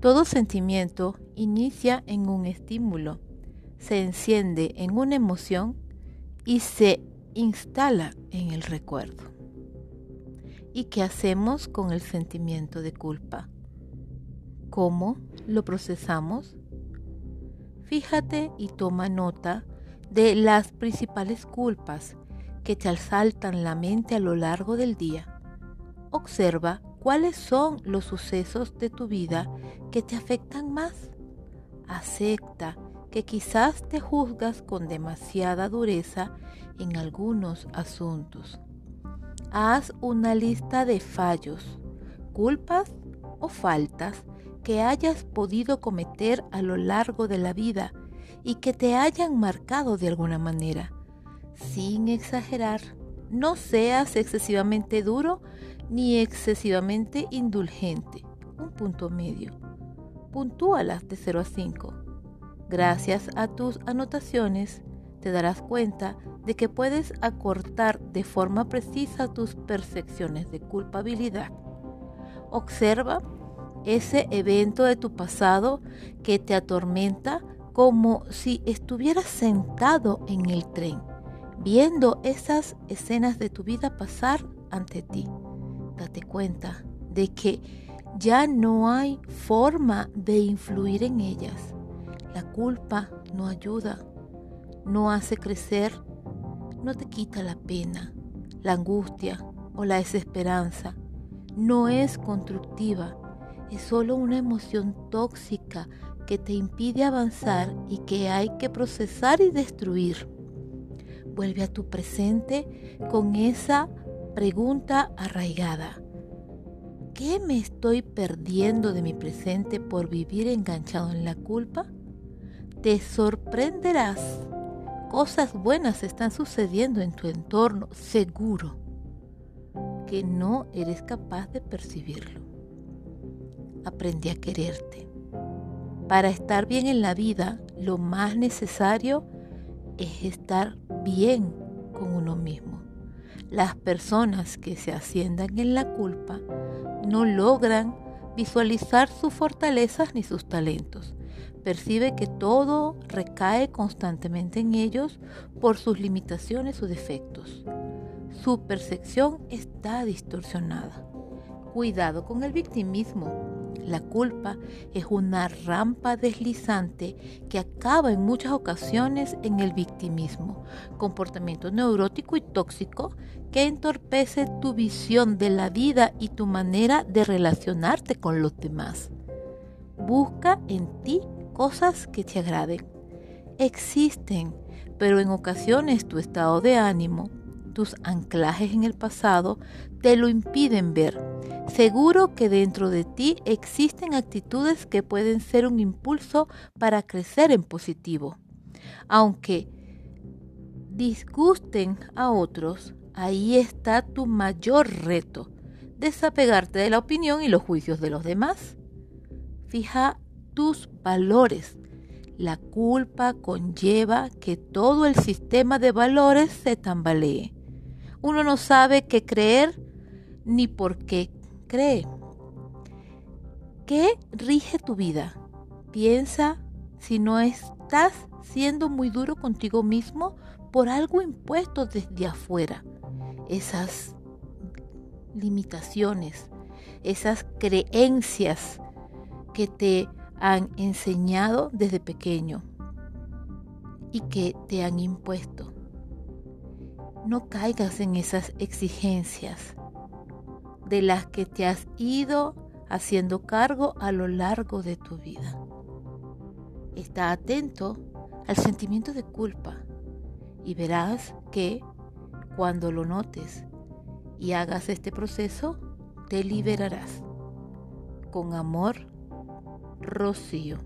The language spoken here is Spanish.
Todo sentimiento inicia en un estímulo, se enciende en una emoción y se instala en el recuerdo. ¿Y qué hacemos con el sentimiento de culpa? ¿Cómo lo procesamos? Fíjate y toma nota de las principales culpas que te asaltan la mente a lo largo del día. Observa cuáles son los sucesos de tu vida que te afectan más. Acepta que quizás te juzgas con demasiada dureza en algunos asuntos. Haz una lista de fallos, culpas o faltas que hayas podido cometer a lo largo de la vida y que te hayan marcado de alguna manera. Sin exagerar, no seas excesivamente duro ni excesivamente indulgente. Un punto medio. Puntúalas de 0 a 5. Gracias a tus anotaciones, te darás cuenta de que puedes acortar de forma precisa tus percepciones de culpabilidad. Observa ese evento de tu pasado que te atormenta como si estuvieras sentado en el tren, viendo esas escenas de tu vida pasar ante ti. Date cuenta de que ya no hay forma de influir en ellas. La culpa no ayuda, no hace crecer, no te quita la pena, la angustia o la desesperanza. No es constructiva es solo una emoción tóxica que te impide avanzar y que hay que procesar y destruir. Vuelve a tu presente con esa pregunta arraigada. ¿Qué me estoy perdiendo de mi presente por vivir enganchado en la culpa? Te sorprenderás. Cosas buenas están sucediendo en tu entorno, seguro, que no eres capaz de percibirlo aprendí a quererte. Para estar bien en la vida, lo más necesario es estar bien con uno mismo. Las personas que se asciendan en la culpa no logran visualizar sus fortalezas ni sus talentos. Percibe que todo recae constantemente en ellos por sus limitaciones o defectos. Su percepción está distorsionada. Cuidado con el victimismo la culpa es una rampa deslizante que acaba en muchas ocasiones en el victimismo, comportamiento neurótico y tóxico que entorpece tu visión de la vida y tu manera de relacionarte con los demás. Busca en ti cosas que te agraden. Existen, pero en ocasiones tu estado de ánimo, tus anclajes en el pasado te lo impiden ver Seguro que dentro de ti existen actitudes que pueden ser un impulso para crecer en positivo. Aunque disgusten a otros, ahí está tu mayor reto, desapegarte de la opinión y los juicios de los demás. Fija tus valores. La culpa conlleva que todo el sistema de valores se tambalee. Uno no sabe qué creer ni por qué cree. ¿Qué rige tu vida? Piensa si no estás siendo muy duro contigo mismo por algo impuesto desde afuera. Esas limitaciones, esas creencias que te han enseñado desde pequeño y que te han impuesto. No caigas en esas exigencias de las que te has ido haciendo cargo a lo largo de tu vida. Está atento al sentimiento de culpa y verás que cuando lo notes y hagas este proceso, te liberarás. Con amor, Rocío.